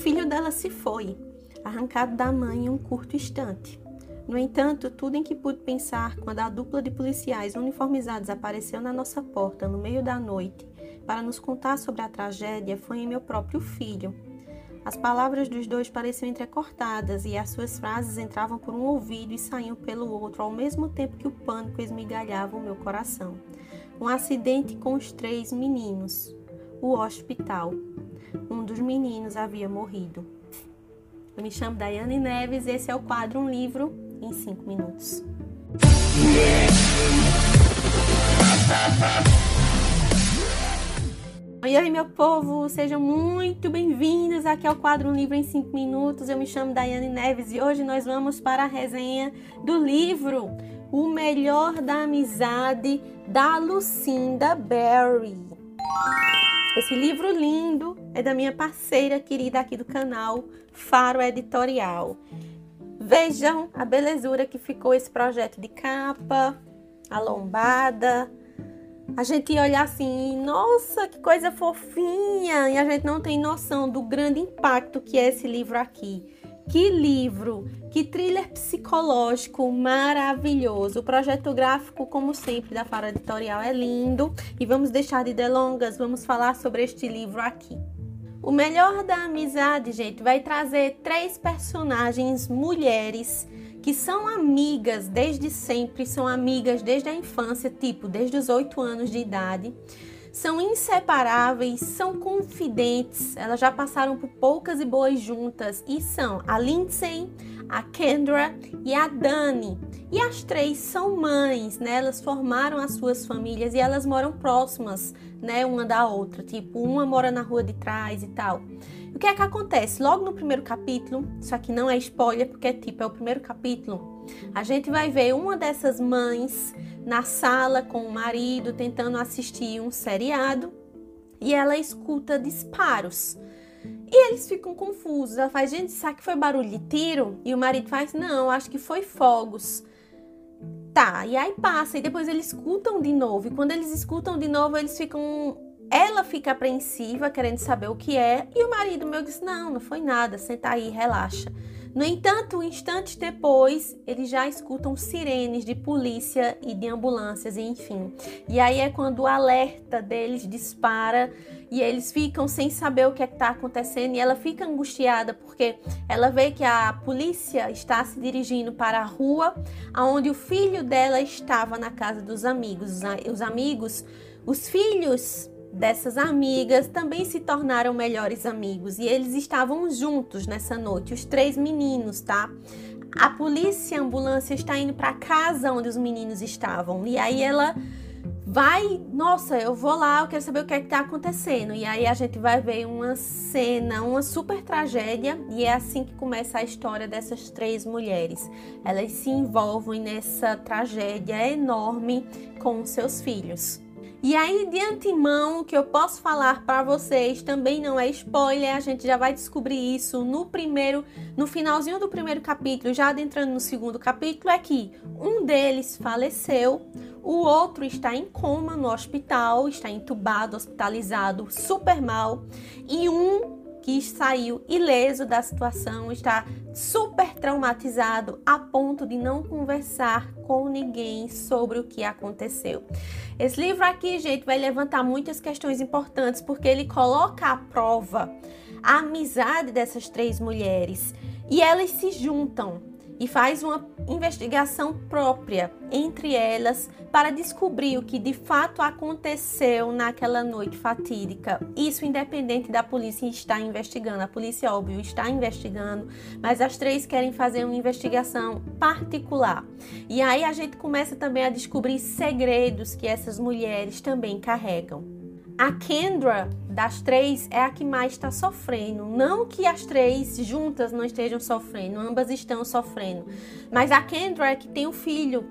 filho dela se foi, arrancado da mãe em um curto instante. No entanto, tudo em que pude pensar quando a dupla de policiais uniformizados apareceu na nossa porta no meio da noite para nos contar sobre a tragédia foi em meu próprio filho. As palavras dos dois pareciam entrecortadas e as suas frases entravam por um ouvido e saíam pelo outro ao mesmo tempo que o pânico esmigalhava o meu coração. Um acidente com os três meninos. O hospital. Dos meninos havia morrido. Eu me chamo Daiane Neves e esse é o quadro Um Livro em 5 Minutos. E aí, meu povo, sejam muito bem-vindos aqui ao quadro Um Livro em 5 Minutos. Eu me chamo Daiane Neves e hoje nós vamos para a resenha do livro O Melhor da Amizade da Lucinda Berry. Esse livro lindo é da minha parceira querida aqui do canal, Faro Editorial. Vejam a belezura que ficou esse projeto de capa, a lombada, a gente ia olhar assim, nossa, que coisa fofinha, e a gente não tem noção do grande impacto que é esse livro aqui. Que livro, que thriller psicológico maravilhoso. O projeto gráfico, como sempre, da Fara Editorial é lindo. E vamos deixar de delongas, vamos falar sobre este livro aqui. O melhor da amizade, gente, vai trazer três personagens mulheres que são amigas desde sempre, são amigas desde a infância, tipo, desde os oito anos de idade. São inseparáveis, são confidentes, elas já passaram por poucas e boas juntas e são a Lindsay, a Kendra e a Dani. E as três são mães, né? Elas formaram as suas famílias e elas moram próximas, né, uma da outra. Tipo, uma mora na rua de trás e tal. O que é que acontece? Logo no primeiro capítulo, isso aqui não é spoiler, porque é tipo, é o primeiro capítulo, a gente vai ver uma dessas mães na sala com o marido tentando assistir um seriado e ela escuta disparos. E eles ficam confusos. Ela faz, gente, será que foi barulho de tiro? E o marido faz, não, acho que foi fogos. Tá, e aí passa, e depois eles escutam de novo. E quando eles escutam de novo, eles ficam. Ela fica apreensiva, querendo saber o que é, e o marido meu diz: Não, não foi nada, senta aí, relaxa. No entanto, instantes depois, eles já escutam sirenes de polícia e de ambulâncias, enfim. E aí é quando o alerta deles dispara e eles ficam sem saber o que é está acontecendo e ela fica angustiada porque ela vê que a polícia está se dirigindo para a rua onde o filho dela estava na casa dos amigos. Os amigos, os filhos dessas amigas também se tornaram melhores amigos e eles estavam juntos nessa noite, os três meninos, tá? A polícia a ambulância está indo para casa onde os meninos estavam e aí ela vai, nossa, eu vou lá, eu quero saber o que é que tá acontecendo. E aí a gente vai ver uma cena, uma super tragédia, e é assim que começa a história dessas três mulheres. Elas se envolvem nessa tragédia enorme com seus filhos. E aí, de antemão, o que eu posso falar para vocês também não é spoiler, a gente já vai descobrir isso no primeiro, no finalzinho do primeiro capítulo, já adentrando no segundo capítulo, é que um deles faleceu, o outro está em coma no hospital, está entubado, hospitalizado, super mal, e um que saiu ileso da situação, está super traumatizado a ponto de não conversar com ninguém sobre o que aconteceu. Esse livro aqui, gente, vai levantar muitas questões importantes porque ele coloca à prova a amizade dessas três mulheres e elas se juntam e faz uma investigação própria entre elas para descobrir o que de fato aconteceu naquela noite fatídica. Isso independente da polícia estar investigando. A polícia, óbvio, está investigando, mas as três querem fazer uma investigação particular. E aí a gente começa também a descobrir segredos que essas mulheres também carregam. A Kendra das três é a que mais está sofrendo. Não que as três juntas não estejam sofrendo, ambas estão sofrendo. Mas a Kendra é que tem o filho.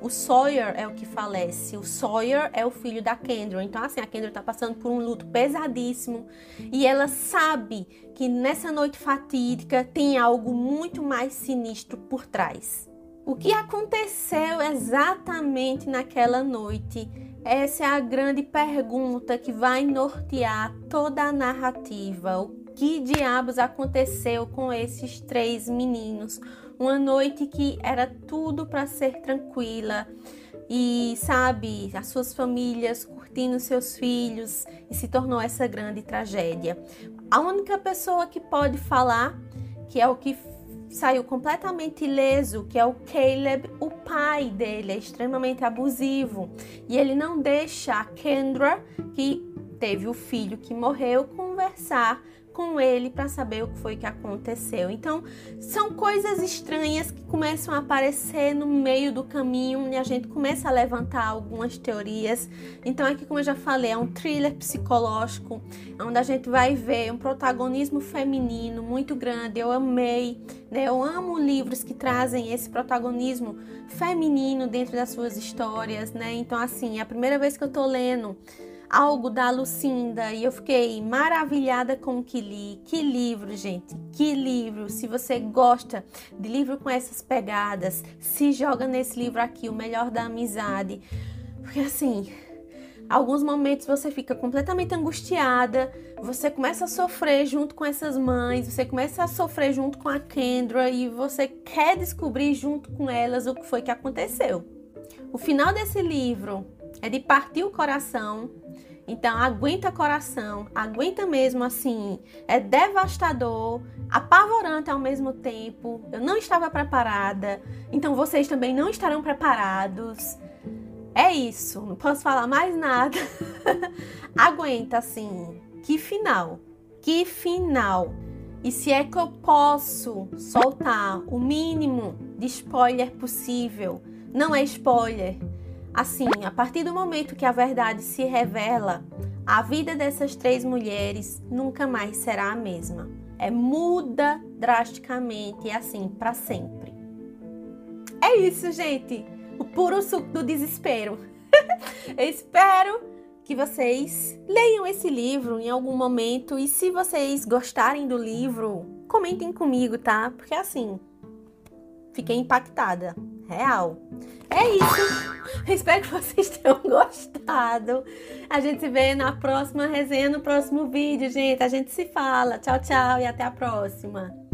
O Sawyer é o que falece. O Sawyer é o filho da Kendra. Então, assim, a Kendra está passando por um luto pesadíssimo. E ela sabe que nessa noite fatídica tem algo muito mais sinistro por trás. O que aconteceu exatamente naquela noite? Essa é a grande pergunta que vai nortear toda a narrativa. que diabos aconteceu com esses três meninos. Uma noite que era tudo para ser tranquila e, sabe, as suas famílias curtindo seus filhos e se tornou essa grande tragédia. A única pessoa que pode falar, que é o que saiu completamente ileso, que é o Caleb, o pai dele é extremamente abusivo. E ele não deixa a Kendra, que teve o filho que morreu, conversar com ele para saber o que foi que aconteceu. Então, são coisas estranhas que começam a aparecer no meio do caminho e a gente começa a levantar algumas teorias. Então, aqui, como eu já falei, é um thriller psicológico, onde a gente vai ver um protagonismo feminino muito grande. Eu amei, né? Eu amo livros que trazem esse protagonismo feminino dentro das suas histórias, né? Então, assim, é a primeira vez que eu tô lendo algo da Lucinda e eu fiquei maravilhada com o que li. Que livro, gente, que livro! Se você gosta de livro com essas pegadas, se joga nesse livro aqui, O Melhor da Amizade. Porque assim, alguns momentos você fica completamente angustiada, você começa a sofrer junto com essas mães, você começa a sofrer junto com a Kendra e você quer descobrir junto com elas o que foi que aconteceu. O final desse livro é de partir o coração. Então, aguenta coração, aguenta mesmo assim. É devastador, apavorante ao mesmo tempo. Eu não estava preparada, então vocês também não estarão preparados. É isso, não posso falar mais nada. aguenta assim. Que final, que final. E se é que eu posso soltar o mínimo de spoiler possível, não é spoiler, Assim, a partir do momento que a verdade se revela, a vida dessas três mulheres nunca mais será a mesma. É muda drasticamente e assim para sempre. É isso, gente. O puro suco do desespero. Eu espero que vocês leiam esse livro em algum momento e se vocês gostarem do livro, comentem comigo, tá? Porque assim, fiquei impactada real. É isso. Espero que vocês tenham gostado. A gente se vê na próxima resenha, no próximo vídeo, gente. A gente se fala. Tchau, tchau e até a próxima.